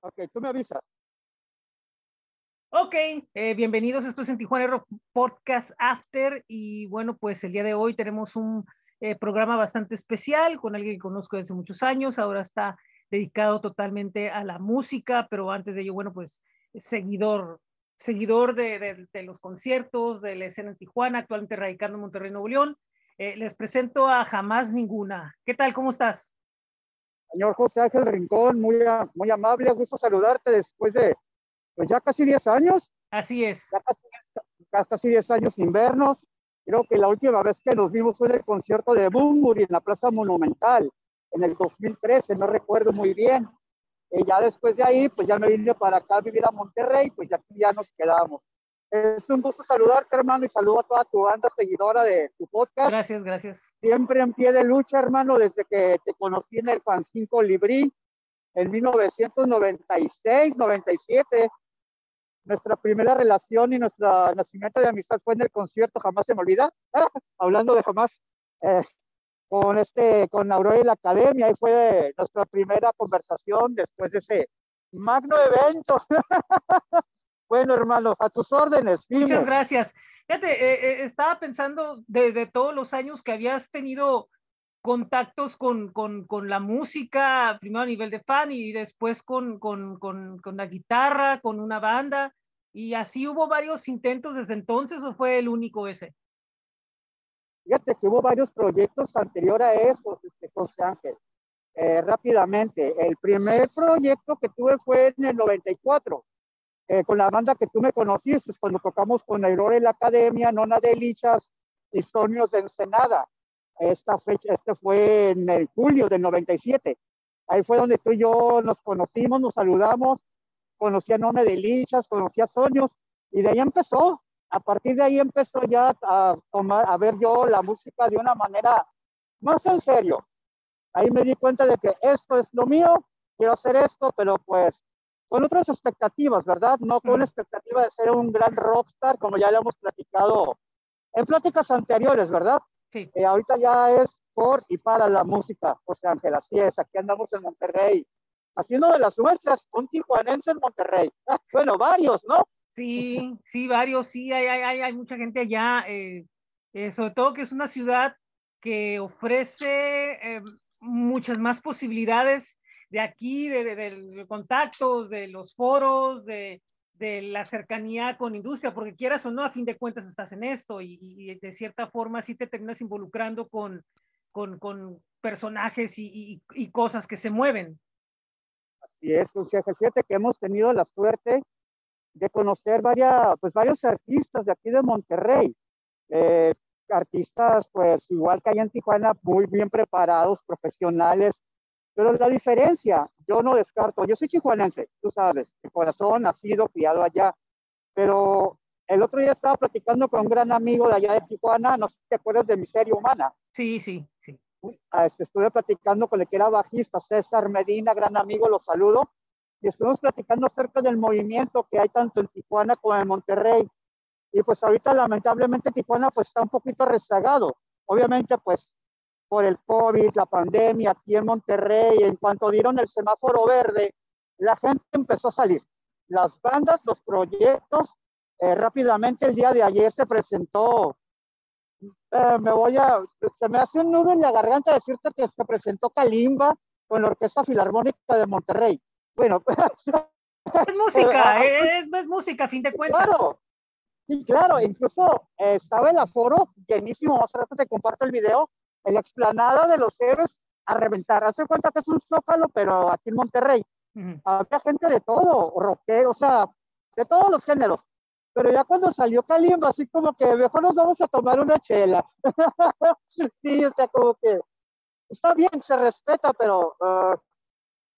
Ok, tú me avisas. Ok, eh, bienvenidos. Esto es en Tijuana Rock Podcast After. Y bueno, pues el día de hoy tenemos un eh, programa bastante especial con alguien que conozco desde muchos años. Ahora está dedicado totalmente a la música, pero antes de ello, bueno, pues seguidor, seguidor de, los conciertos, de la escena en Tijuana, actualmente radicando en Monterrey, Nuevo León. Eh, les presento a Jamás Ninguna. ¿Qué tal? ¿Cómo estás? Señor José Ángel Rincón, muy, muy amable, gusto saludarte después de pues ya casi 10 años. Así es. Ya casi, casi 10 años sin vernos. Creo que la última vez que nos vimos fue en el concierto de Bumburi en la Plaza Monumental, en el 2013, no recuerdo muy bien. Y ya después de ahí, pues ya me vine para acá a vivir a Monterrey, pues ya ya nos quedamos. Es un gusto saludarte, hermano, y saludo a toda tu banda seguidora de tu podcast. Gracias, gracias. Siempre en pie de lucha, hermano, desde que te conocí en el Fancinco Librí en 1996, 97. Nuestra primera relación y nuestro nacimiento de amistad fue en el concierto, jamás se me olvida. hablando de jamás, eh, con este, con Aurora y la Academia, ahí fue nuestra primera conversación después de ese magno evento. Bueno, hermano, a tus órdenes. Muchas gracias. Fíjate, eh, eh, estaba pensando de, todos los años que habías tenido contactos con, con, con, la música, primero a nivel de fan y después con, con, la guitarra, con una banda, y así hubo varios intentos desde entonces o fue el único ese? Fíjate que hubo varios proyectos anterior a esos, este, José Ángel. Eh, rápidamente, el primer proyecto que tuve fue en el 94 eh, con la banda que tú me conociste, cuando tocamos con Aurora en la Academia, Nona de Lichas y Sonios de Ensenada. Esta fecha, este fue en el julio del 97. Ahí fue donde tú y yo nos conocimos, nos saludamos, conocí a Nona de Lichas, conocí a Sonios, y de ahí empezó. A partir de ahí empezó ya a, tomar, a ver yo la música de una manera más en serio. Ahí me di cuenta de que esto es lo mío, quiero hacer esto, pero pues con otras expectativas, ¿verdad? No con la expectativa de ser un gran rockstar, como ya lo hemos platicado en pláticas anteriores, ¿verdad? Sí. Eh, ahorita ya es por y para la música, José Ángel, así es, aquí andamos en Monterrey, haciendo de las nuestras un tijuanense en Monterrey. bueno, varios, ¿no? Sí, sí, varios, sí, hay, hay, hay mucha gente allá, eh, eh, sobre todo que es una ciudad que ofrece muchas más posibilidades de aquí, de, de, contactos, de los foros, de, de, la cercanía con industria, porque quieras o no, a fin de cuentas estás en esto y, de cierta forma sí te terminas involucrando con, con, con personajes y, y, cosas que se mueven. Así es, pues fíjate que hemos tenido la suerte de conocer varias, pues, varios artistas de aquí de Monterrey. Eh, artistas, pues igual que hay en Tijuana, muy bien preparados, profesionales, pero la diferencia, yo no descarto, yo soy chihuahuense, tú sabes, de corazón, nacido, criado allá, pero el otro día estaba platicando con un gran amigo de allá de Tijuana, no sé si te acuerdas de Miseria Humana. Sí, sí, sí. Este, estuve platicando con el que era bajista, César Medina, gran amigo, lo saludo, y estuvimos platicando acerca del movimiento que hay tanto en Tijuana como en Monterrey. Y pues ahorita lamentablemente Tijuana pues está un poquito rezagado. Obviamente pues por el COVID, la pandemia aquí en Monterrey, en cuanto dieron el semáforo verde, la gente empezó a salir. Las bandas, los proyectos, eh, rápidamente el día de ayer se presentó, eh, me voy a, se me hace un nudo en la garganta decirte que se presentó Kalimba con la Orquesta Filarmónica de Monterrey. Bueno, es música, eh, es, es, música, a fin de cuentas. Claro, sí, claro, incluso estaba el aforo llenísimo, más rato te comparto el video, en la explanada de los héroes a reventar. Hace cuenta que es un zócalo, pero aquí en Monterrey. Había gente de todo, rockero, o sea, de todos los géneros. Pero ya cuando salió Kalimba, así como que mejor nos vamos a tomar una chela. sí, o sea, como que está bien, se respeta, pero uh,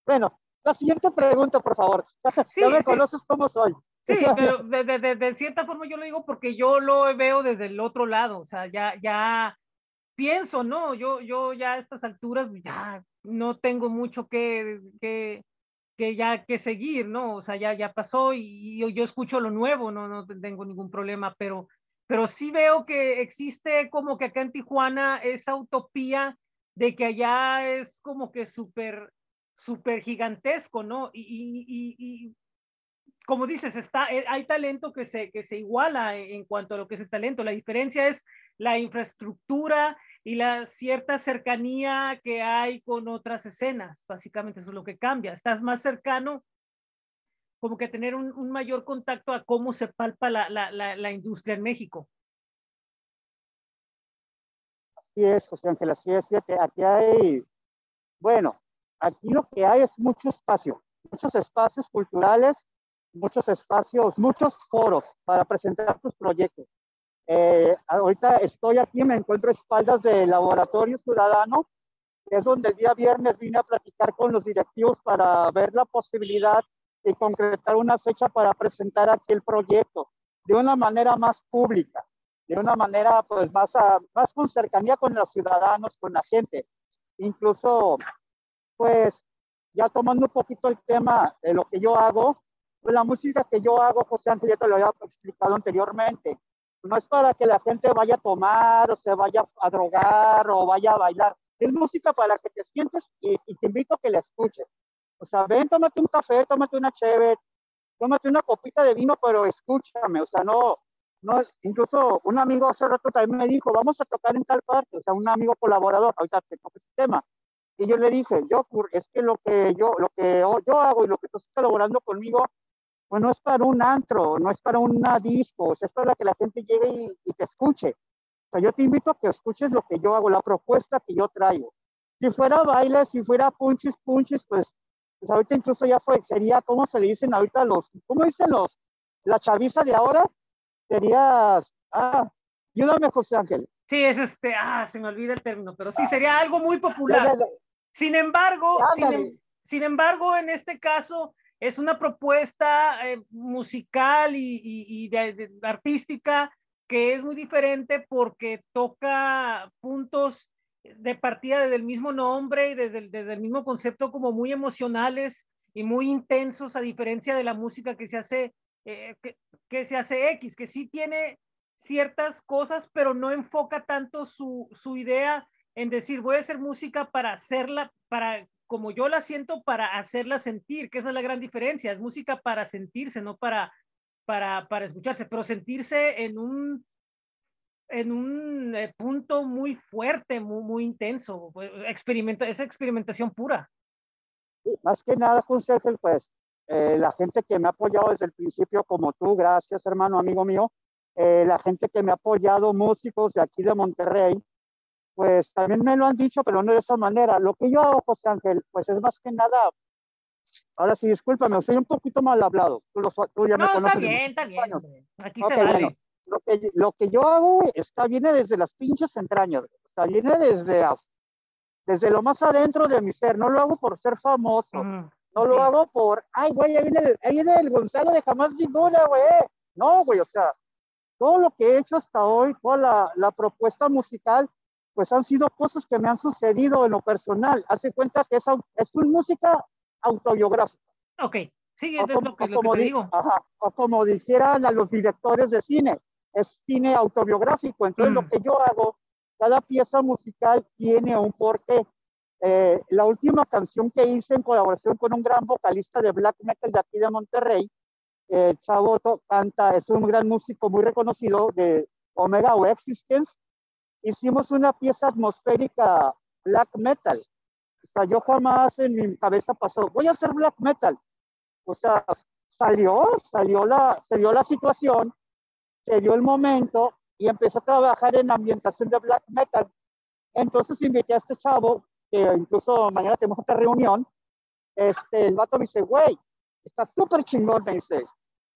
bueno, la siguiente pregunta, por favor. Sí, ya me conoces cómo soy. Sí, pero de, de, de, cierta forma yo lo digo porque yo lo veo desde el otro lado, o sea, ya, ya pienso, no, yo, yo ya a estas alturas ya no tengo mucho que, que, que ya que seguir, ¿no? O sea, ya, ya pasó y, yo, yo, escucho lo nuevo, no, no tengo ningún problema, pero, pero sí veo que existe como que acá en Tijuana esa utopía de que allá es como que súper, súper gigantesco, ¿no? Y, como dices, está, eh, hay talento que se, que se iguala en cuanto a lo que es el talento. La diferencia es la infraestructura y la cierta cercanía que hay con otras escenas. Básicamente eso es lo que cambia. Estás más cercano, como que tener un, mayor contacto a cómo se palpa la, la, la, industria en México. Así es, José Ángel, así es. aquí hay, bueno, aquí lo que hay es mucho espacio, muchos espacios culturales muchos espacios, muchos foros para presentar tus proyectos. Eh, ahorita estoy aquí, me encuentro a espaldas del Laboratorio Ciudadano, que es donde el día viernes vine a platicar con los directivos para ver la posibilidad de concretar una fecha para presentar aquí el proyecto de una manera más pública, de una manera pues más, más con cercanía con los ciudadanos, con la gente. Incluso, pues, ya tomando un poquito el tema de lo que yo hago, pues la música que yo hago, José Ángel, ya te lo había explicado anteriormente, no es para que la gente vaya a tomar o se vaya a drogar o vaya a bailar. Es música para que te sientes y, te invito a que la escuches. O sea, ven, tómate un café, tómate una chévere, tómate una copita de vino, pero escúchame. O sea, no, no, incluso un amigo hace rato también me dijo, vamos a tocar en tal parte. O sea, un amigo colaborador, ahorita te toca este tema. Y yo le dije, yo, es que lo que yo, lo que yo hago y lo que tú estás colaborando conmigo pues no es para un antro, no es para un disco, es para que la gente llegue y, te escuche. O sea, yo te invito a que escuches lo que yo hago, la propuesta que yo traigo. Si fuera baile, si fuera punchis, punchis, pues, pues ahorita incluso ya fue, sería, ¿cómo se le dicen ahorita los, cómo dicen los, la chaviza de ahora? Serías, ah, ayúdame José Ángel. Sí, es este, ah, se me olvida el término, pero sí, sería algo muy popular. Sin embargo, sin, em, sin embargo, en este caso, es una propuesta eh, musical y, artística que es muy diferente porque toca puntos de partida desde el mismo nombre y desde el, mismo concepto como muy emocionales y muy intensos a diferencia de la música que se hace eh, que, se hace X, que sí tiene ciertas cosas, pero no enfoca tanto su, su idea en decir voy a hacer música para hacerla, para como yo la siento para hacerla sentir, que esa es la gran diferencia, es música para sentirse, no para, para, para escucharse, pero sentirse en un, en un eh, punto muy fuerte, muy, muy intenso, experimenta, esa experimentación pura. más que nada, José, pues eh, la gente que me ha apoyado desde el principio, como tú, gracias hermano, amigo mío, eh, la gente que me ha apoyado, músicos de aquí de Monterrey, pues también me lo han dicho, pero no de esa manera. Lo que yo hago, José Ángel, pues es más que nada, ahora sí, discúlpame, estoy un poquito mal hablado. Tú, ya me conoces. Está bien, está bien. Aquí se vale. lo, que, lo que yo hago está, viene desde las pinches entrañas, está, viene desde, desde lo más adentro de mi ser. No lo hago por ser famoso. no lo hago por, ay, güey, ahí viene, el, ahí viene el Gonzalo de jamás ninguna, güey. No, güey, o sea, todo lo que he hecho hasta hoy, toda la, la propuesta musical, pues han sido cosas que me han sucedido en lo personal. Hace cuenta que es, es una música autobiográfica. Ok, sí, es lo que, como, digo. o como dijeran a los directores de cine, es cine autobiográfico. Entonces, lo mm. que yo hago, cada pieza musical tiene un porqué. Eh, la última canción que hice en colaboración con un gran vocalista de black metal de aquí de Monterrey, eh, Chavoto, canta, es un gran músico muy reconocido de Omega o Existence, hicimos una pieza atmosférica black metal. O sea, yo jamás en mi cabeza pasó, voy a hacer black metal. O sea, salió, salió la, se dio la situación, se dio el momento y empezó a trabajar en ambientación de black metal. Entonces invité a este chavo, que incluso mañana tenemos otra reunión. Este, el vato me dice, güey, está súper chingón, me dice,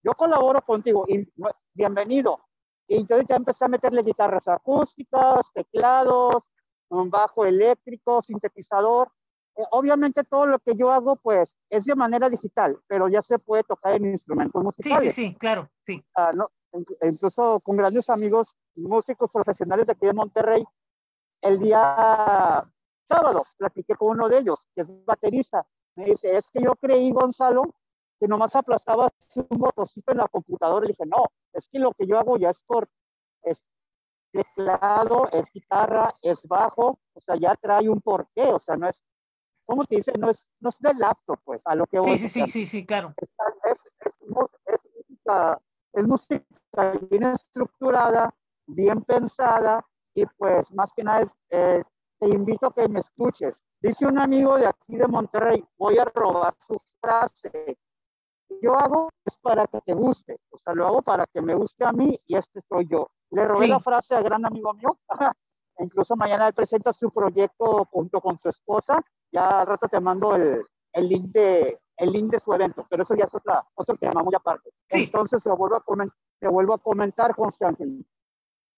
yo colaboro contigo y bienvenido. Y entonces ya empecé a meterle guitarras acústicas, teclados, un bajo eléctrico, sintetizador. Eh, obviamente todo lo que yo hago pues es de manera digital, pero ya se puede tocar en instrumentos musicales. Sí, sí, sí, claro, sí. Ah, no, incluso con grandes amigos músicos profesionales de aquí de Monterrey, el día sábado platiqué con uno de ellos, que es baterista. Me dice, es que yo creí, Gonzalo, que nomás aplastaba un botoncito en la computadora. Y dije, no, es que lo que yo hago ya es por es teclado, es guitarra, es bajo, o sea, ya trae un porqué, o sea, no es, ¿cómo te dice? No es, no es de laptop, pues, a lo que voy. Sí, sí, sí, sí, sí, claro. Es, es, es, música, es música bien estructurada, bien pensada, y pues más que nada eh, te invito a que me escuches. Dice un amigo de aquí de Monterrey, voy a robar su frase. Yo hago es para que te guste, o sea, lo hago para que me guste a mí y este soy yo. Le robé la frase al gran amigo mío, incluso mañana él presenta su proyecto junto con su esposa, ya al rato te mando el, el link de el link de su evento, pero eso ya es otra, otro tema muy aparte. Entonces te vuelvo a, comentar, te vuelvo a comentar, Constantino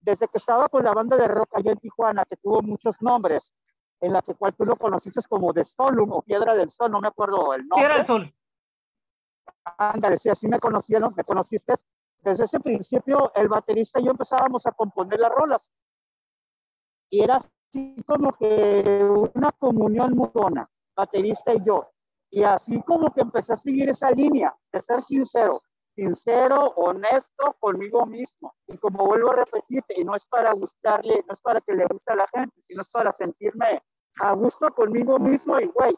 desde que estaba con la banda de rock allá en Tijuana, que tuvo muchos nombres, en la que cual tú lo conociste como The Solum o Piedra del Sol, no me acuerdo el nombre. Piedra del Sol. Ándale, sí, así me conocieron, me conociste. Desde ese principio, el baterista y yo empezábamos a componer las rolas. Y era así como que una comunión muy buena, baterista y yo. Y así como que empecé a seguir esa línea de ser sincero, sincero, honesto conmigo mismo. Y como vuelvo a repetirte, y no es para gustarle, no es para que le guste a la gente, sino es para sentirme a gusto conmigo mismo y, güey,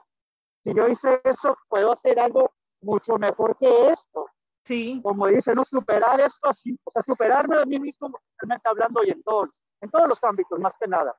si yo hice eso, puedo hacer algo mucho mejor que esto. Sí. Como dice, no superar esto así, o sea, superarme a mí mismo, hablando y en todos, en todos los ámbitos, más que nada.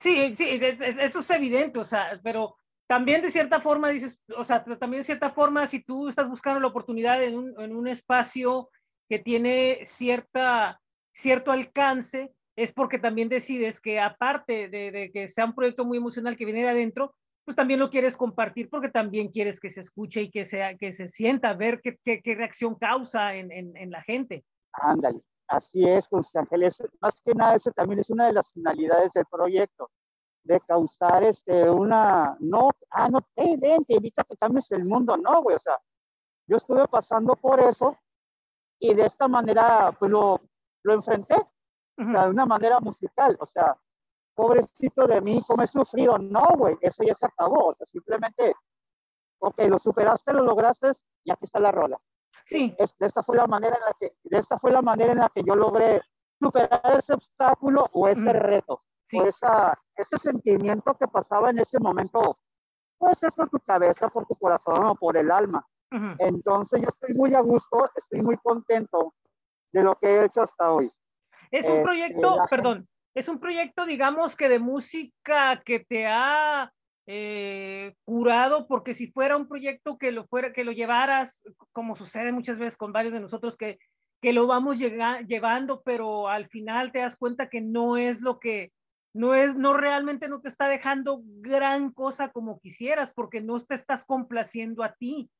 Sí, sí, eso es evidente, o sea, pero también de cierta forma dices, o sea, también de cierta forma, si tú estás buscando la oportunidad en un, en un espacio que tiene cierta, cierto alcance, es porque también decides que aparte de, de, que sea un proyecto muy emocional que viene de adentro, pues también lo quieres compartir porque también quieres que se escuche y que, sea, que se sienta, ver qué, qué, qué reacción causa en, en, en, la gente. Ándale, así es, José Ángel. más que nada, eso también es una de las finalidades del proyecto de causar este, una, no, ah, no, ven, te a que cambies el mundo, no, güey, o sea, yo estuve pasando por eso y de esta manera, pues lo, lo enfrenté, o sea, de una manera musical, o sea, pobrecito de mí, cómo he sufrido, no, güey, eso ya se acabó, o sea, simplemente, ok, lo superaste, lo lograste, y aquí está la rola. Sí. de esta fue la manera en la que, de esta fue la manera en la que yo logré superar ese obstáculo o ese reto esa, ese sentimiento que pasaba en ese momento, puede ser por tu cabeza, por tu corazón o por el alma. Entonces yo estoy muy a gusto, estoy muy contento de lo que he hecho hasta hoy. Es un este, proyecto, perdón, es un proyecto, digamos que de música que te ha eh, curado, porque si fuera un proyecto que lo fuera, que lo llevaras, como sucede muchas veces con varios de nosotros, que, que lo vamos llevando, pero al final te das cuenta que no es lo que, no es, no realmente no te está dejando gran cosa como quisieras, porque no te estás complaciendo a ti.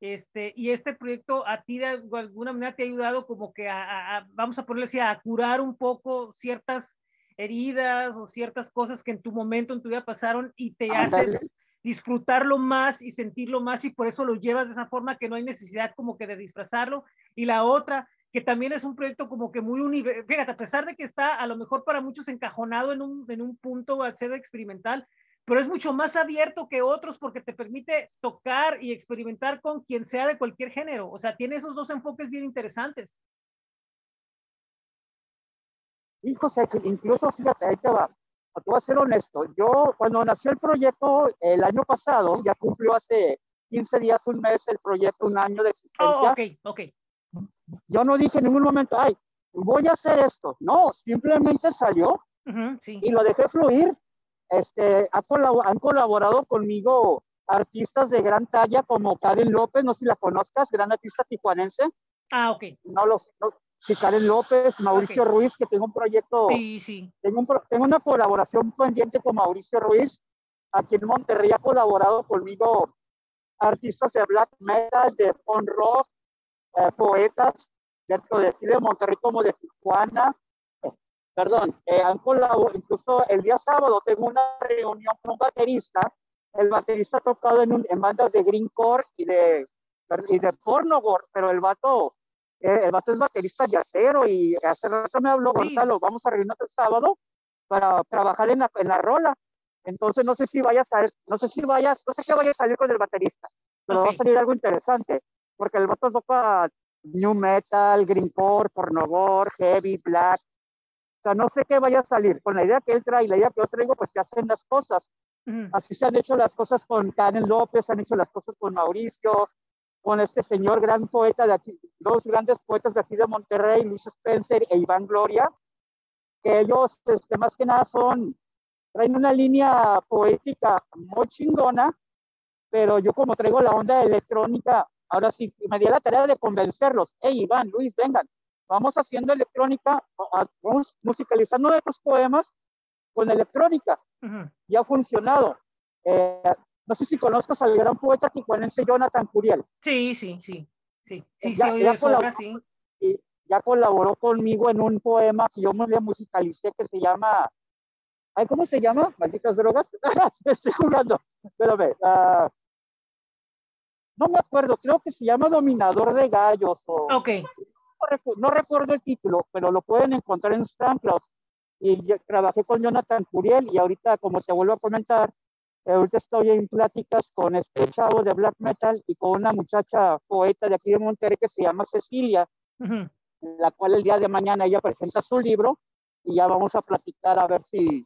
Este, y este proyecto a ti de alguna manera te ha ayudado como que a, vamos a ponerle así, a curar un poco ciertas heridas o ciertas cosas que en tu momento, en tu vida pasaron y te hace disfrutarlo más y sentirlo más y por eso lo llevas de esa forma que no hay necesidad como que de disfrazarlo. Y la otra, que también es un proyecto como que muy universal, fíjate, a pesar de que está a lo mejor para muchos encajonado en un, en un punto al ser experimental, pero es mucho más abierto que otros porque te permite tocar y experimentar con quien sea de cualquier género. O sea, tiene esos dos enfoques bien interesantes. Sí, incluso fíjate, ahí te va. Te voy a ser honesto. Yo, cuando nació el proyecto el año pasado, ya cumplió hace 15 días, un mes el proyecto, un año de existencia. Oh, ok, ok. Yo no dije en ningún momento, ay, voy a hacer esto. No, simplemente salió y lo dejé fluir. Este, han colaborado conmigo artistas de gran talla como Karen López, no sé si la conozcas, gran artista tijuanense. Ah, ok. No lo no, sí, Karen López, Mauricio Ruiz, que tengo un proyecto. Sí, sí. Tengo, tengo una colaboración pendiente con Mauricio Ruiz. Aquí en Monterrey ha colaborado conmigo artistas de black metal, de punk rock, eh, poetas, tanto de aquí de Monterrey como de Tijuana. Eh, perdón, eh, han colaborado, incluso el día sábado tengo una reunión con un baterista. El baterista ha tocado en, en bandas de greencore y de, y de pornogore, pero el vato, el vato es baterista yacero y hace rato me habló, Gonzalo, vamos a reunirnos el sábado para trabajar en la, en la rola. Entonces no sé si vayas a no sé si vayas, no sé qué vaya a salir con el baterista, pero va a salir algo interesante porque el vato toca new metal, greencore, pornogore, heavy, black. O sea, no sé qué vaya a salir. Con la idea que él trae y la idea que yo traigo, pues que hacen las cosas. Así se han hecho las cosas con Karen López, se han hecho las cosas con Mauricio, con este señor gran poeta de aquí, dos grandes poetas de aquí de Monterrey, Luis Spencer e Iván Gloria, que ellos, este, más que nada, son, traen una línea poética muy chingona, pero yo como traigo la onda electrónica, ahora sí, me di la tarea de convencerlos, hey Iván, Luis, vengan, vamos haciendo electrónica, vamos musicalizando nuestros poemas con electrónica. Ya ha funcionado. Eh, no sé si conozcas al gran poeta tijuanense Jonathan Curiel. Sí, sí, sí. Sí, sí, ya, sí, ya, colaboró, sí. Y ya colaboró conmigo en un poema que yo me musicalicé que se llama. Ay, ¿Cómo se llama? Malditas drogas. Estoy jugando. Espérame. Uh, no me acuerdo, creo que se llama Dominador de Gallos. O, ok. No, recuerdo el título, pero lo pueden encontrar en SoundCloud. Y trabajé con Jonathan Curiel y ahorita, como te vuelvo a comentar, ahorita estoy en pláticas con este chavo de black metal y con una muchacha poeta de aquí de Monterrey que se llama Cecilia, la cual el día de mañana ella presenta su libro y ya vamos a platicar a ver si,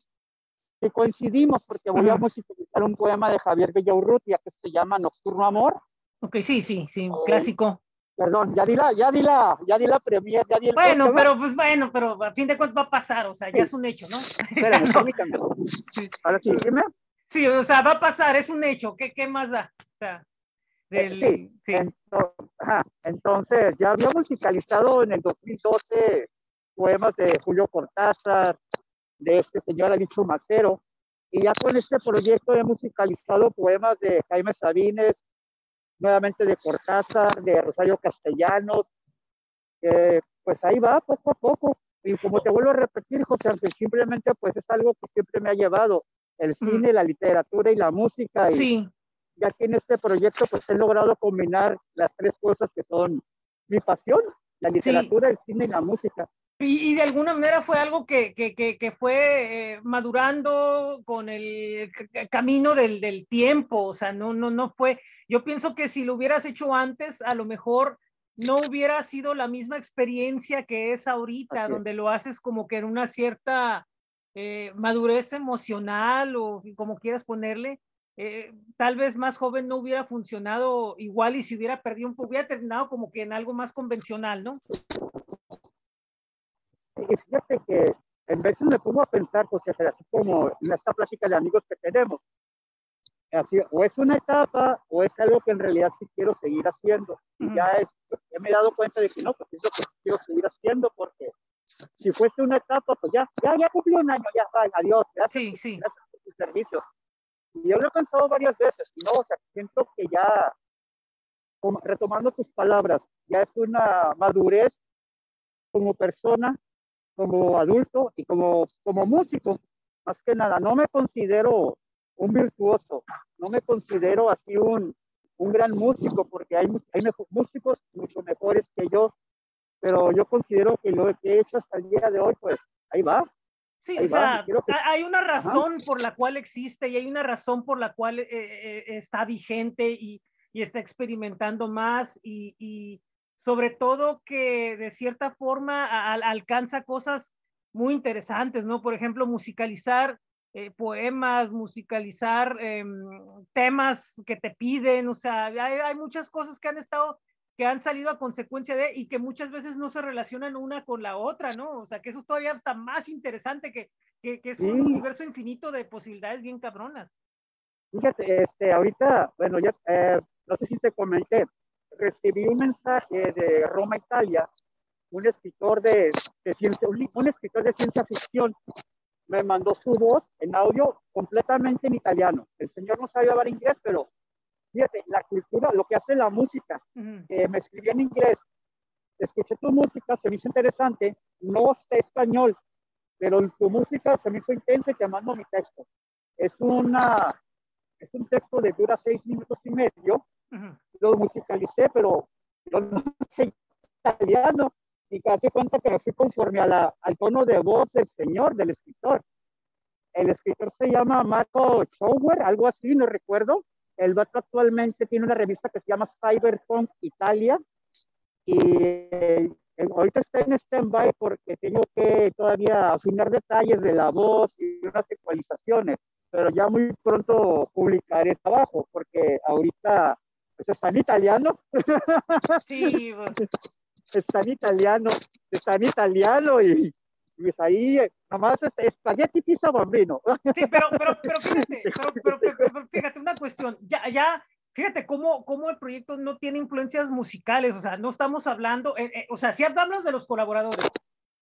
si coincidimos, porque voy a musicalizar un poema de Javier Villaurrutia que se llama Nocturno Amor. Ok, sí, sí, sí, un clásico. Perdón, ya di la, ya di la, ya di la premier, ya di el Bueno, pero pues bueno, pero a fin de cuentas va a pasar, o sea, ya es un hecho, ¿no? Espérame, Ahora sí, dime. Sí, o sea, va a pasar, es un hecho, ¿qué, qué más da? O sea, del, sí, sí. Entonces, entonces, ya había musicalizado en el 2012 poemas de Julio Cortázar, de este señor Alicho Macero, y ya con este proyecto he musicalizado poemas de Jaime Sabines, nuevamente de Cortázar, de Rosario Castellanos, pues ahí va poco a poco. Y como te vuelvo a repetir, José Ángel, simplemente pues es algo que siempre me ha llevado, el cine, la literatura y la música. Y, sí. y aquí en este proyecto pues he logrado combinar las tres cosas que son mi pasión, la literatura, el cine y la música. Y, de alguna manera fue algo que, que, que, fue eh, madurando con el camino del, del, tiempo, o sea, no, no, no fue, yo pienso que si lo hubieras hecho antes, a lo mejor no hubiera sido la misma experiencia que es ahorita, donde lo haces como que en una cierta eh, madurez emocional o como quieras ponerle. Eh, tal vez más joven no hubiera funcionado igual y si hubiera perdido un poco, hubiera terminado como que en algo más convencional, ¿no? Y fíjate que en veces me pongo a pensar, pues, así como en esta plática de amigos que tenemos, así, o es una etapa o es algo que en realidad sí quiero seguir haciendo. Y ya, es, ya me he dado cuenta de que no, pues es lo que quiero seguir haciendo porque si fuese una etapa, pues ya, ya, ya cumplí un año, ya, vaya, adiós, gracias, sí, sí. gracias por tus servicios. Y yo lo he pensado varias veces, no, o sea, siento que ya, como, retomando tus palabras, ya es una madurez como persona como adulto y como, como músico, más que nada, no me considero un virtuoso, no me considero así un, un gran músico, porque hay, hay músicos mucho mejores que yo, pero yo considero que lo que he hecho hasta el día de hoy, pues ahí va. Sí, o sea, hay una razón por la cual existe y hay una razón por la cual eh, eh, está vigente y, y, está experimentando más y, y, sobre todo que de cierta forma alcanza cosas muy interesantes, ¿no? Por ejemplo, musicalizar eh, poemas, musicalizar em, temas que te piden, o sea, hay, muchas cosas que han estado, que han salido a consecuencia de y que muchas veces no se relacionan una con la otra, ¿no? O sea, que eso es todavía está más interesante, que, que, es un universo infinito de posibilidades bien cabronas. Fíjate, este, ahorita, bueno, ya, eh, no sé si te comenté, recibí un mensaje de Roma, Italia, un escritor de, ciencia, un, escritor de ciencia ficción, me mandó su voz en audio completamente en italiano. El señor no sabía hablar inglés, pero fíjate, la cultura, lo que hace la música, me escribí en inglés, escuché tu música, se me hizo interesante, no sé español, pero tu música se me hizo intensa y te mando mi texto. Es una, es un texto de dura seis minutos y medio, lo musicalicé, pero yo no sé italiano y casi cuenta que me fui conforme a la, al tono de voz del señor, del escritor. El escritor se llama Marco Schauer, algo así, no recuerdo. El vato actualmente tiene una revista que se llama Cyberpunk Italia y eh, ahorita está en stand-by porque tengo que todavía afinar detalles de la voz y unas ecualizaciones. pero ya muy pronto publicaré este abajo, porque ahorita pues, está en italiano. Sí, pues. está en italiano, está en italiano y pues ahí nomás espagueti pizza bambino. Sí, pero, pero, pero fíjate, pero, pero, fíjate, una cuestión, ya, ya, fíjate cómo, cómo el proyecto no tiene influencias musicales, o sea, no estamos hablando, eh, eh, o sea, sí hablamos de los colaboradores,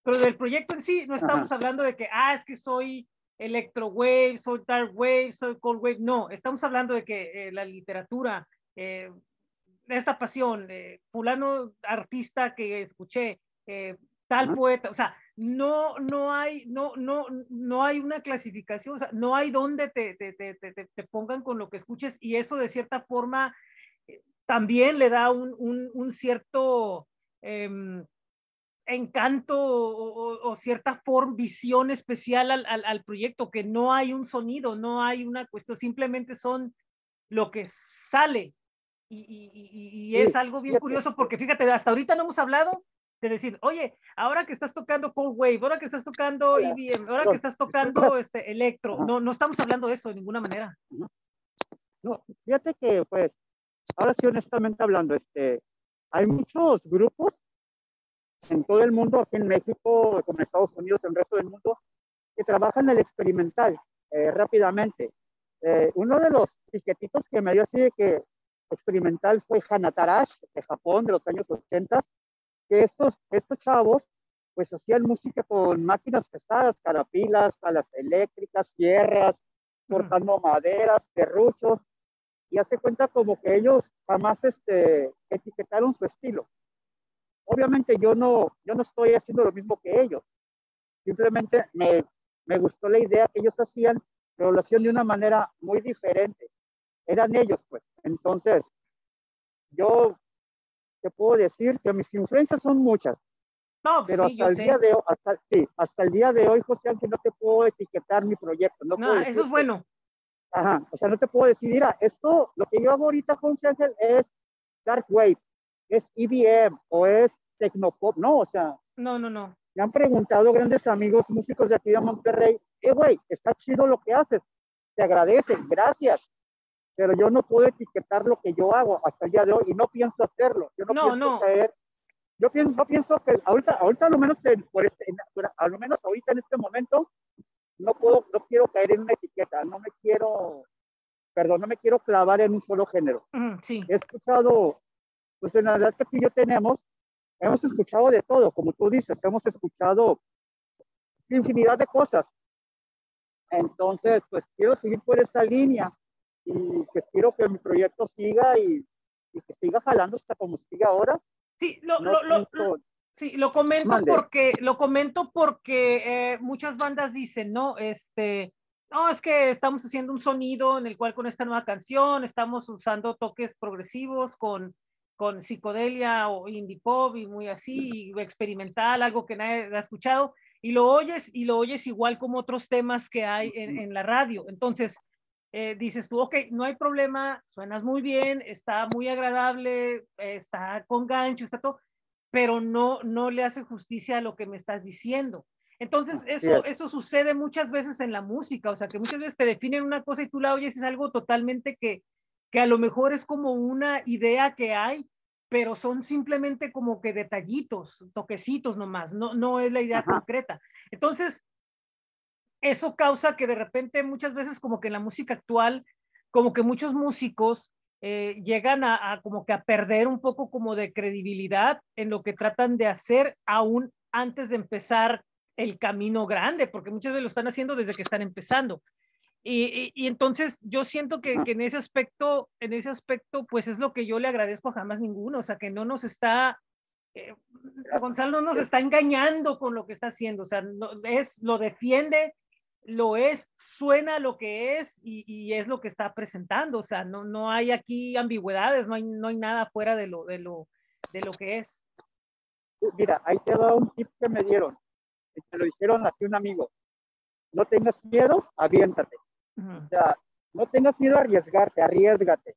pero del proyecto en sí no estamos hablando de que, ah, es que soy electro wave, soy dark wave, soy cold wave, no, estamos hablando de que eh, la literatura, esta pasión, fulano artista que escuché, tal poeta, o sea, no, no hay, no, no, no hay una clasificación, o sea, no hay donde te, te, te, te, pongan con lo que escuches y eso de cierta forma eh, también le da un, un, un cierto em, encanto o, cierta forma, visión especial al, al, al, proyecto, que no hay un sonido, no hay una cuestión, simplemente son lo que sale. Y, y, y es algo bien curioso porque fíjate, hasta ahorita no hemos hablado de decir, oye, ahora que estás tocando Cold Wave, ahora que estás tocando IBM, ahora que estás tocando este Electro, no, no estamos hablando de eso de ninguna manera. No, fíjate que, pues, ahora sí, honestamente hablando, este, hay muchos grupos en todo el mundo, aquí en México, como en Estados Unidos, en el resto del mundo, que trabajan el experimental eh, rápidamente. Eh, uno de los piquetitos que me dio así de que experimental fue Hanatarash, de Japón, de los años 80, que estos, estos chavos pues hacían música con máquinas pesadas, carapilas, palas eléctricas, sierras, cortando maderas, serruchos, y hace cuenta como que ellos jamás este, etiquetaron su estilo. Obviamente yo no, yo no estoy haciendo lo mismo que ellos, simplemente me, me gustó la idea que ellos hacían, pero lo hacían de una manera muy diferente. Eran ellos, pues. Entonces, yo te puedo decir que mis influencias son muchas. No, pero hasta el día de hoy, hasta, sí, hasta el día de hoy, José Ángel, no te puedo etiquetar mi proyecto. No, no eso es bueno. Ajá, o sea, no te puedo decir, mira, esto, lo que yo hago ahorita, José Ángel, es Dark Wave, es EBM o es Tecnopop, no, o sea. No, no, no. Me han preguntado grandes amigos músicos de aquí de Monterrey, eh, güey, está chido lo que haces, te agradecen, gracias, pero yo no puedo etiquetar lo que yo hago hasta el día de hoy y no pienso hacerlo. Yo no, no pienso caer. Yo pienso, no pienso que ahorita, ahorita a lo menos por este, a lo menos ahorita en este momento no puedo, no quiero caer en una etiqueta, no me quiero, perdón, no me quiero clavar en un solo género. sí. He escuchado, pues en la edad que yo tenemos, hemos escuchado de todo, como tú dices, hemos escuchado infinidad de cosas. Entonces, pues quiero seguir por esa línea y que espero que mi proyecto siga y, que siga jalando hasta como sigue ahora. Sí, lo, lo, lo, sí, lo comento porque, lo comento porque eh, muchas bandas dicen, ¿no? Este, no, es que estamos haciendo un sonido en el cual con esta nueva canción estamos usando toques progresivos con, con psicodelia o indie pop y muy así, experimental, algo que nadie ha escuchado, y lo oyes y lo oyes igual como otros temas que hay en, en la radio. Entonces, eh, dices tú, ok, no hay problema, suenas muy bien, está muy agradable, está con gancho, está todo, pero no, no le hace justicia a lo que me estás diciendo. Entonces, eso, eso sucede muchas veces en la música, o sea, que muchas veces te definen una cosa y tú la oyes es algo totalmente que, que a lo mejor es como una idea que hay, pero son simplemente como que detallitos, toquecitos nomás, no, no es la idea concreta. Entonces, eso causa que de repente muchas veces como que en la música actual, como que muchos músicos eh, llegan a, como que a perder un poco como de credibilidad en lo que tratan de hacer aún antes de empezar el camino grande, porque muchos de lo están haciendo desde que están empezando. Y, entonces yo siento que, en ese aspecto, en ese aspecto, pues es lo que yo le agradezco a jamás ninguno, o sea, que no nos está, eh, Gonzalo no nos está engañando con lo que está haciendo, o sea, es, lo defiende lo es, suena lo que es y, es lo que está presentando. O sea, no, no hay aquí ambigüedades, no hay, no hay nada fuera de lo, de, lo, de lo que es. Mira, ahí te va un tip que me dieron. Me lo dijeron así un amigo. No tengas miedo, aviéntate. O sea, no tengas miedo a arriesgarte, arriesgate.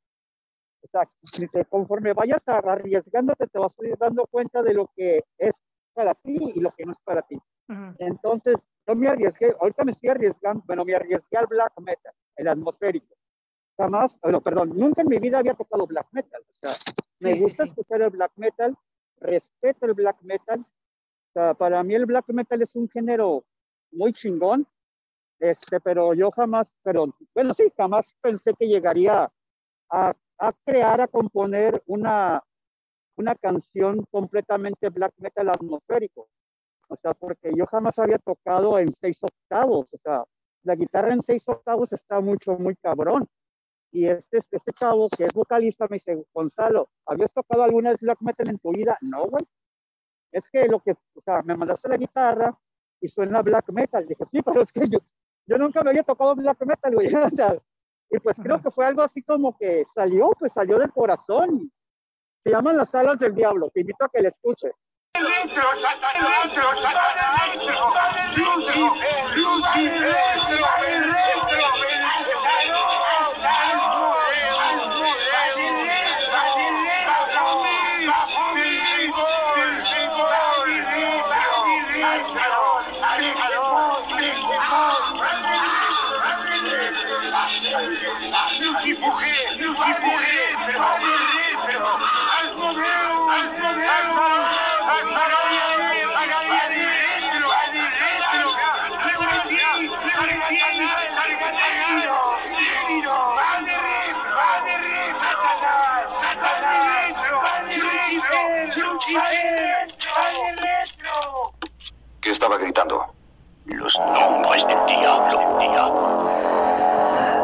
O sea, conforme vayas arriesgándote, te vas a ir dando cuenta de lo que es para ti y lo que no es para ti. Entonces, yo me arriesgué, ahorita me estoy arriesgando, bueno, me arriesgué al black metal, el atmosférico. Jamás, bueno, perdón, nunca en mi vida había tocado black metal. O sea, me gusta escuchar el black metal, respeto el black metal. O sea, para mí el black metal es un género muy chingón, este, pero yo jamás, pero bueno, sí, jamás pensé que llegaría a, a crear, a componer una, una canción completamente black metal atmosférico. O sea, porque yo jamás había tocado en seis octavos. O sea, la guitarra en seis octavos está mucho, muy cabrón. Y este, este chavo que es vocalista me dice, Gonzalo, ¿habías tocado alguna vez black metal en tu vida? No, güey. Es que lo que, o sea, me mandaste la guitarra y suena black metal. Dije, sí, pero es que yo, yo nunca me había tocado black metal, güey. O sea, y pues creo que fue algo así como que salió, pues salió del corazón. Se llaman Las Alas del Diablo. Te invito a que Hello. ¿Qué estaba gritando? Los nombres del diablo, diablo.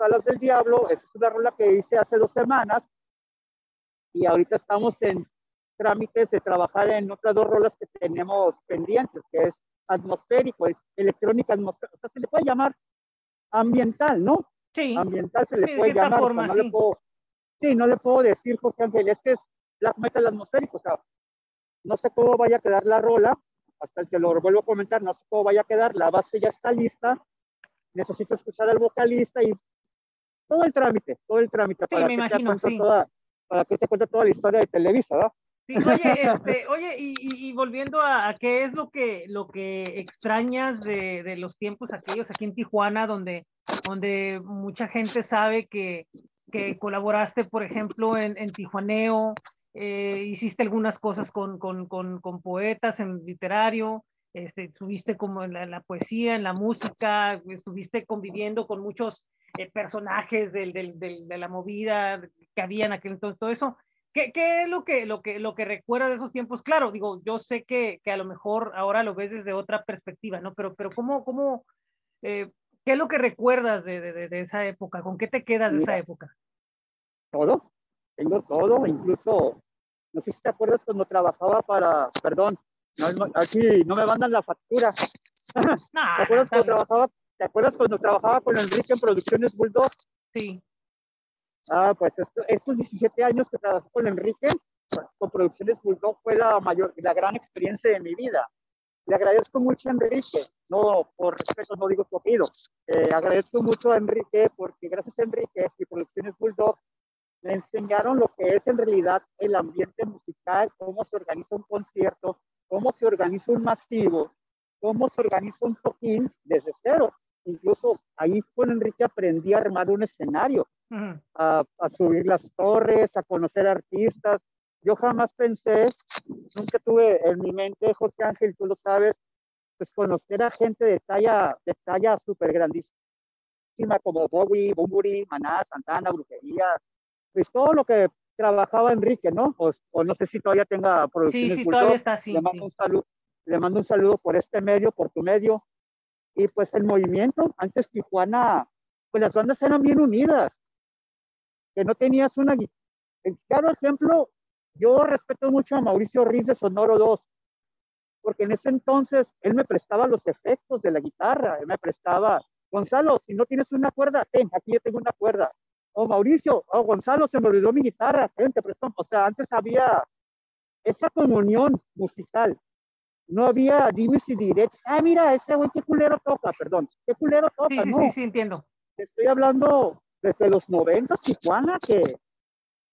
Las Alas del Diablo. Esta es una rola que hice hace dos semanas y ahorita estamos en trámites de trabajar en otras dos rolas que tenemos pendientes, que es atmosférico, es electrónica atmosférica, o sea, se le puede llamar ambiental, ¿no? Sí. Ambiental se le Sí, de puede llamar, o sea, forma, no sí. le puedo, sí, no le puedo decir, José Ángel, es que es black metal atmosférico, o sea, no sé cómo vaya a quedar la rola, hasta el que lo vuelvo a comentar, no sé cómo vaya a quedar, la base ya está lista, necesito escuchar al vocalista y todo el trámite, todo el trámite Sí, para, me que te imagino, cuente sí. toda, para que te cuente toda la historia de Televisa, ¿verdad? Sí, oye, este, oye, y, y- y volviendo a, a qué es lo que, lo que extrañas de, de los tiempos aquellos aquí en Tijuana, donde, donde mucha gente sabe que, que colaboraste, por ejemplo, en, en Tijuaneo, eh, hiciste algunas cosas con, con, con, con, poetas en literario, este, estuviste como en la, poesía, en la música, estuviste conviviendo con muchos eh, personajes del, del, del, de la movida que había en aquel entonces, todo eso. ¿Qué, ¿Qué, es lo que, lo, que, lo que recuerda de esos tiempos? Claro, digo, yo sé que, que, a lo mejor ahora lo ves desde otra perspectiva, ¿no? Pero, pero ¿cómo, cómo, eh, ¿qué es lo que recuerdas de, de, de, esa época? ¿Con qué te quedas de esa época? Todo, tengo todo, incluso, no sé si te acuerdas cuando trabajaba para, perdón, no, aquí no me mandan la factura. ¿Te, acuerdas cuando trabajaba, ¿Te acuerdas cuando trabajaba con Enrique en Producciones Bulldog? Sí. Ah, pues estos 17 años que trabajé con Enrique, con Producciones Bulldog, fue la mayor, la gran experiencia de mi vida. Le agradezco mucho a Enrique, no por respeto, no digo su eh, agradezco mucho a Enrique porque gracias a Enrique y Producciones Bulldog me enseñaron lo que es en realidad el ambiente musical, cómo se organiza un concierto, cómo se organiza un masivo, cómo se organiza un toquín desde cero. Incluso ahí con Enrique aprendí a armar un escenario, a, a, subir las torres, a conocer artistas. Yo jamás pensé, nunca tuve en mi mente, José Ángel, tú lo sabes, pues conocer a gente de talla, de talla súper grandísima, como Bowie, Bumburi, Maná, Santana, Brujería, pues todo lo que trabajaba Enrique, ¿no? O, o no sé si todavía tenga producciones. Sí, sí, todavía está así. Le mando, Un saludo, le mando un saludo por este medio, por tu medio. Y pues el movimiento, antes Tijuana, pues las bandas eran bien unidas, que no tenías una... En claro ejemplo, yo respeto mucho a Mauricio Riz de Sonoro 2, porque en ese entonces él me prestaba los efectos de la guitarra, él me prestaba, Gonzalo, si no tienes una cuerda, ten, aquí yo tengo una cuerda, o Mauricio, o Gonzalo, se me olvidó mi guitarra, ven, te presto. O sea, antes había esa comunión musical, no había dimes y directs, ah, mira, este güey, qué culero toca, perdón, qué culero toca, sí, no. Sí, sí, entiendo. Estoy hablando desde los 90, Tijuana, que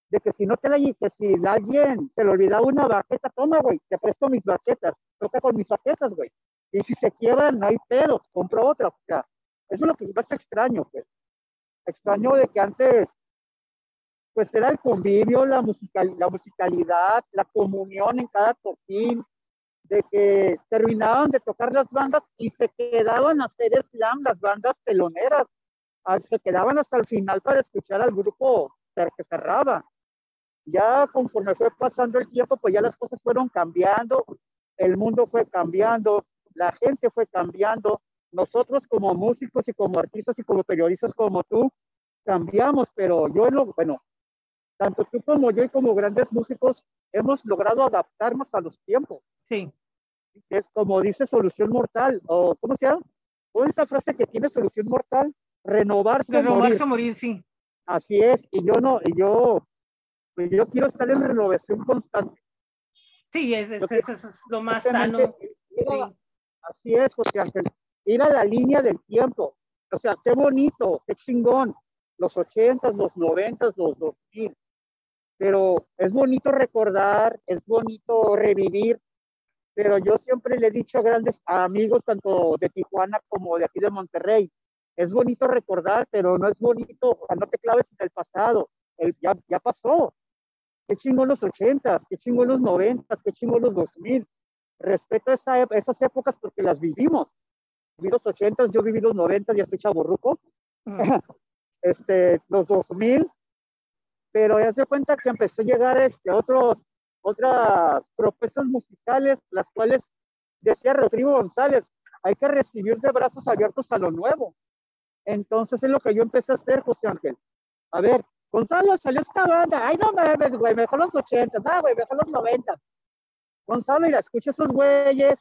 de que si no te la que si alguien se le olvidaba una baqueta, toma, güey, te presto mis baquetas, toca con mis baquetas, güey. Y si se quiebran, no hay pedo, compro otras. O sea, eso es lo que más extraño, pues. Extraño de que antes, pues era el convivio, la, musical, la musicalidad, la comunión en cada toquín, de que terminaban de tocar las bandas y se quedaban a hacer slam las bandas teloneras. Se quedaban hasta el final para escuchar al grupo que cerraba ya conforme fue pasando el tiempo, pues ya las cosas fueron cambiando, el mundo fue cambiando, la gente fue cambiando, nosotros como músicos y como artistas y como periodistas como tú, cambiamos, pero yo, lo, bueno, tanto tú como yo y como grandes músicos hemos logrado adaptarnos a los tiempos. Sí. Es como dice solución mortal, o ¿cómo se llama? ¿Cómo es esa frase que tiene solución mortal? Renovarse, Renovarse morir. morir, sí. Así es, y yo no, y yo pues yo quiero estar en renovación constante. Sí, es, es, es, es lo más sano. Así es, porque ir a la línea del tiempo. O sea, qué bonito, qué chingón. Los ochentas, los noventas, los dos mil. Pero es bonito recordar, es bonito revivir. Pero yo siempre le he dicho a grandes amigos, tanto de Tijuana como de aquí de Monterrey, es bonito recordar, pero no es bonito, no te claves en el pasado. El, ya, ya pasó qué chingón los 80, qué chingón los 90, qué chingón los 2000. Respeto esa, esas épocas porque las vivimos. Viví los 80, yo viví los 90, ya estoy chaborruco. Mm. este, los 2000, pero ya se cuenta que empezó a llegar este, otros, otras propuestas musicales, las cuales decía Rodrigo González, hay que recibir de brazos abiertos a lo nuevo. Entonces es lo que yo empecé a hacer, José Ángel. A ver, Gonzalo, salió esta banda. Ay, no mames, güey, mejor los 80, no, güey, mejor los 90. Gonzalo, y la escucha esos güeyes,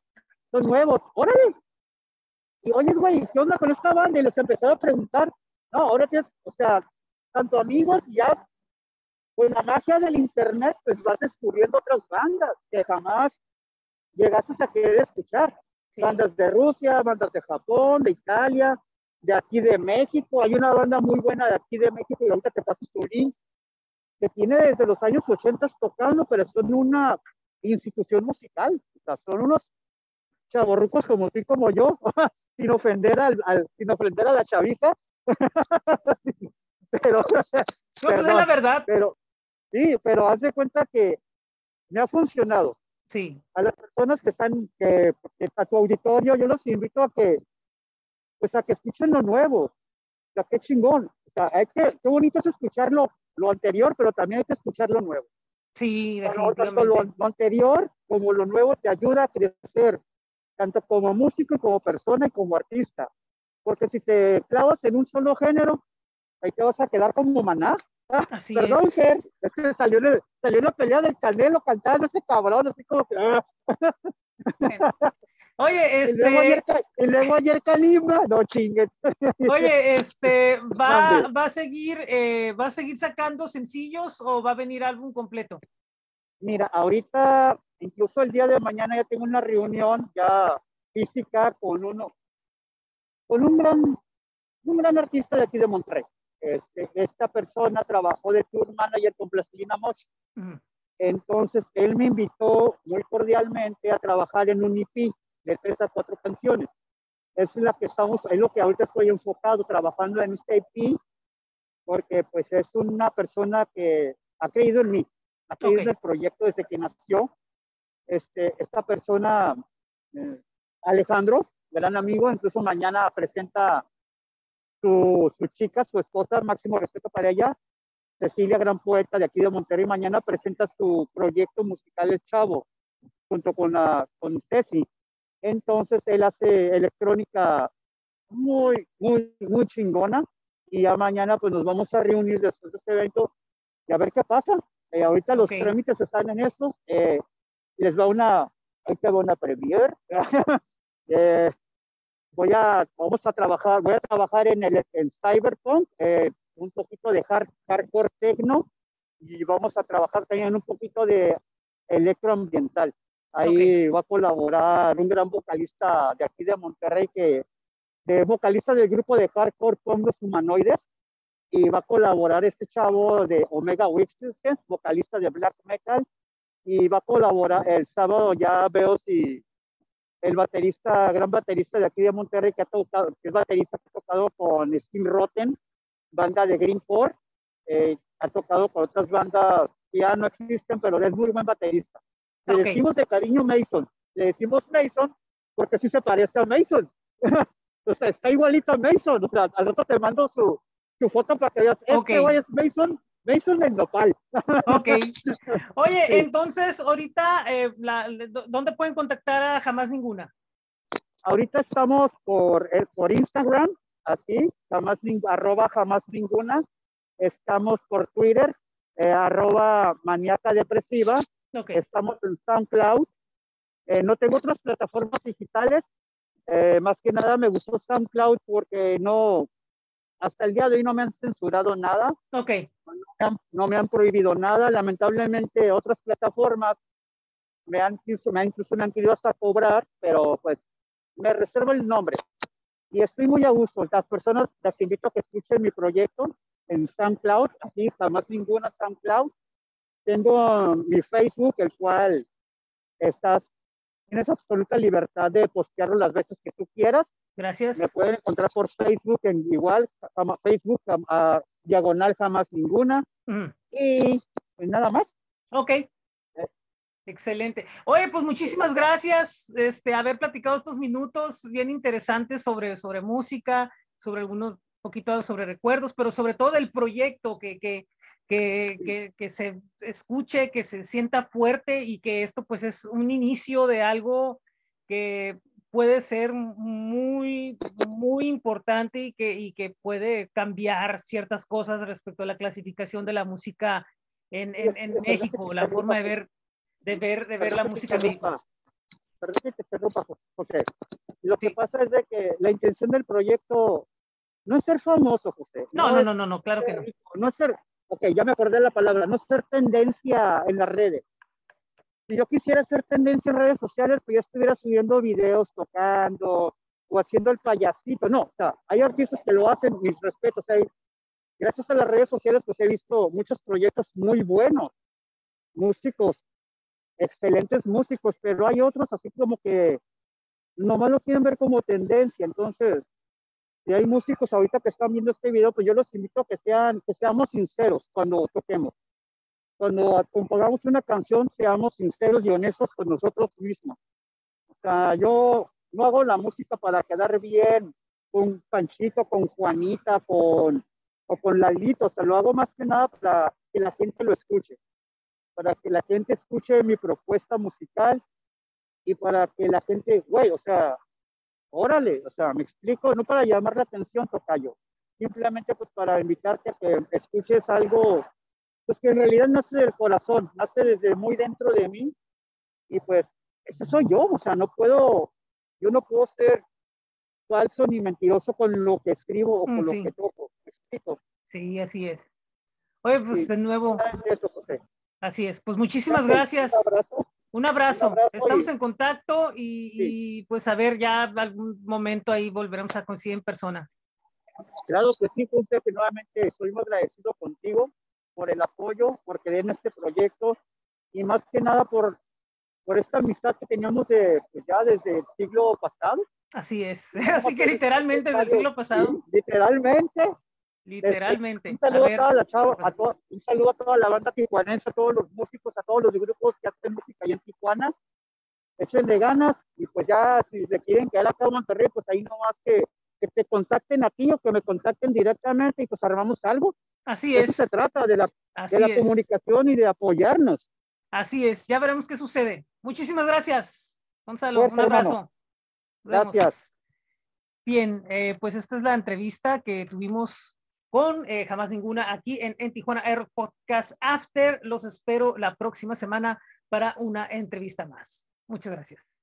son nuevos, órale. Y oye, güey, ¿qué onda con esta banda? Y les empezaba a preguntar. No, ahora tienes, o sea, tanto amigos y ya, pues la magia del internet, pues vas descubriendo otras bandas que jamás llegaste a querer escuchar. Bandas de Rusia, bandas de Japón, de Italia, de aquí de México. Hay una banda muy buena de aquí de México y ahorita te paso su link, que tiene desde los años 80 tocando, pero son una institución musical. O sea, son unos chavorrucos como tú y como yo, sin ofender, al, sin ofender a la chaviza. pero, No, pues es la verdad. pero, sí, pero haz de cuenta que me ha funcionado. Sí, A las personas que están, que, que a tu auditorio, yo los invito a que, pues a que escuchen lo nuevo. O sea, qué chingón. O sea, hay que, qué bonito es escuchar lo, lo anterior, pero también hay que escuchar lo nuevo. sí, Tanto- tanto lo anterior como lo nuevo te ayuda a crecer, tanto como músico y como persona y como artista. Porque si te clavas en un solo género, ahí te vas a quedar como maná. Ah, Así perdón, es. Es que salió, salió la pelea del Canelo cantando ese cabrón, así como que. ah. Oye, Y, luego ayer, este, y luego ayer no chingues. oye, este, ¿va, va a seguir, eh, va a seguir sacando sencillos o va a venir álbum completo? Mira, ahorita, incluso el día de mañana ya tengo una reunión ya física con uno, con un gran, un gran artista de aquí de Monterrey. Este, esta persona trabajó de tour manager con Plastilina Mosh. Ujú. Entonces, él me invitó muy cordialmente a trabajar en un EP de tres a cuatro canciones. Es la que estamos, es lo que ahorita estoy enfocado, trabajando en este EP, porque pues es una persona que ha creído en mí, ha creído en Ok. el proyecto desde que nació. Este, esta persona, eh, Alejandro, gran amigo, incluso mañana presenta su, su chica, su esposa, máximo respeto para ella, Cecilia, gran poeta de aquí de Monterrey, mañana presenta su proyecto musical El Chavo, junto con, la, con Ceci. Entonces él hace electrónica muy, muy, muy chingona y ya mañana pues nos vamos a reunir después de este evento y a ver qué pasa. Eh, ahorita los Ok. trámites están en esto. eh, les va una, ahí te va una premier. Eh, voy a, vamos a trabajar, voy a trabajar en el en Cyberpunk, eh, un poquito de hard, hardcore techno y vamos a trabajar también un poquito de electroambiental. Ahí va a colaborar un gran vocalista de aquí de Monterrey que de vocalista del grupo de hardcore los humanoides y va a colaborar este chavo de Omega Witches, vocalista de black metal y va a colaborar el sábado ya veo si el baterista, gran baterista de aquí de Monterrey que ha tocado, que es baterista que ha tocado con Steam Rotten, banda de Greenport, eh, ha tocado con otras bandas que ya no existen, pero es muy buen baterista. Le Ok. decimos de cariño Mason, le decimos Mason porque sí se parece a Mason. o sea, está igualito a Mason, o sea, al otro te mando su, su foto para que veas, este Ok. güey es Mason, Mason del nopal. Ok. Oye, Sí. entonces, ahorita, eh, la- ¿dó- ¿dónde pueden contactar a Jamás Ninguna? Ahorita estamos por, eh, por Instagram, así, jamás, arroba jamás ninguna. Estamos por Twitter, eh, arroba maníaca depresiva. Ok. Estamos en SoundCloud. Eh, no tengo otras plataformas digitales. Más que nada me gustó SoundCloud porque no, hasta el día de hoy no me han censurado nada Ok. me han- no me han prohibido nada. Lamentablemente otras plataformas me han, incluso- me han, incluso me han querido hasta cobrar, pero pues me reservo el nombre. Y estoy muy a gusto. Las personas las invito a que escuchen mi proyecto en SoundCloud, así jamás ninguna SoundCloud. Tengo mi Facebook, el cual estás, tienes absoluta libertad de postearlo las veces que tú quieras. Gracias. Me pueden encontrar por Facebook, en igual, jama- Facebook, jam- a diagonal jamás ninguna. Ujú. Y pues nada más. Ok. Excelente. Oye, pues muchísimas gracias, este, haber platicado estos minutos bien interesantes sobre, sobre música, sobre algunos poquito sobre recuerdos, pero sobre todo el proyecto que, que, que, que, que se escuche, que se sienta fuerte y que esto pues es un inicio de algo que puede ser muy, muy importante y que, y que puede cambiar ciertas cosas respecto a la clasificación de la música en, en, en México, la forma de ver, de ver, de ver la música interrumpa. Perdón que te José. Lo que pasa es de que la intención del proyecto no es ser famoso, José. No, no, no, no, no, claro que no. No es ser, ok, ya me acordé la palabra, no es ser tendencia en las redes. Si yo quisiera ser tendencia en redes sociales, pues ya estuviera subiendo videos tocando o haciendo el payasito. No, o sea, hay artistas que lo hacen, mis respetos. Hay, gracias a las redes sociales, pues he visto muchos proyectos muy buenos, músicos, excelentes músicos, pero hay otros así como que nomás lo quieren ver como tendencia. Entonces, si hay músicos ahorita que están viendo este video, pues yo los invito a que sean, que seamos sinceros cuando toquemos. Cuando compongamos una canción, seamos sinceros y honestos con nosotros mismos. O sea, yo no hago la música para quedar bien con Panchito, con Juanita, con, o con Lalito. O sea, lo hago más que nada para que la gente lo escuche. Para que la gente escuche mi propuesta musical y para que la gente, güey, o sea, órale, o sea, me explico, no para llamar la atención, Tocayo, simplemente pues para invitarte a que escuches algo, pues que en realidad nace del corazón, nace desde muy dentro de mí y pues ese soy yo, o sea, no puedo, yo no puedo ser falso ni mentiroso con lo que escribo o con lo Mm, Sí. que toco, ¿me explico? Sí, así es. Oye, pues Sí. de nuevo, ¿Sabes eso, José? así es. Pues muchísimas gracias. Un abrazo. Un abrazo. abrazo Estamos y- en contacto y, y, pues a ver, ya algún momento ahí volveremos a coincidir en persona. Claro que sí, José, que nuevamente estoy muy agradecido contigo por el apoyo, por creer en este proyecto y más que nada por, por esta amistad que teníamos de, pues, ya desde el siglo pasado. Así es. Así que literalmente desde el siglo pasado, Sí, literalmente. literalmente. Un A saludo a, ver, toda la chava, a un saludo a toda la banda tijuanense, a todos los músicos, a todos los grupos que hacen música allá en Tijuana. Échenle ganas y pues ya si le quieren quedar acá a Monterrey, pues ahí nomás que, que te contacten a ti o que me contacten directamente y pues armamos algo. Así eso es. se trata, de la, Así de la es. comunicación y de apoyarnos. Así es. Ya veremos qué sucede. Muchísimas gracias, Gonzalo. Fuerza, Un abrazo. Gracias. Bien, eh, pues esta es la entrevista que tuvimos con eh, Jamás Ninguna aquí en, en Tijuana Air Podcast After. Los espero la próxima semana para una entrevista más. Muchas gracias.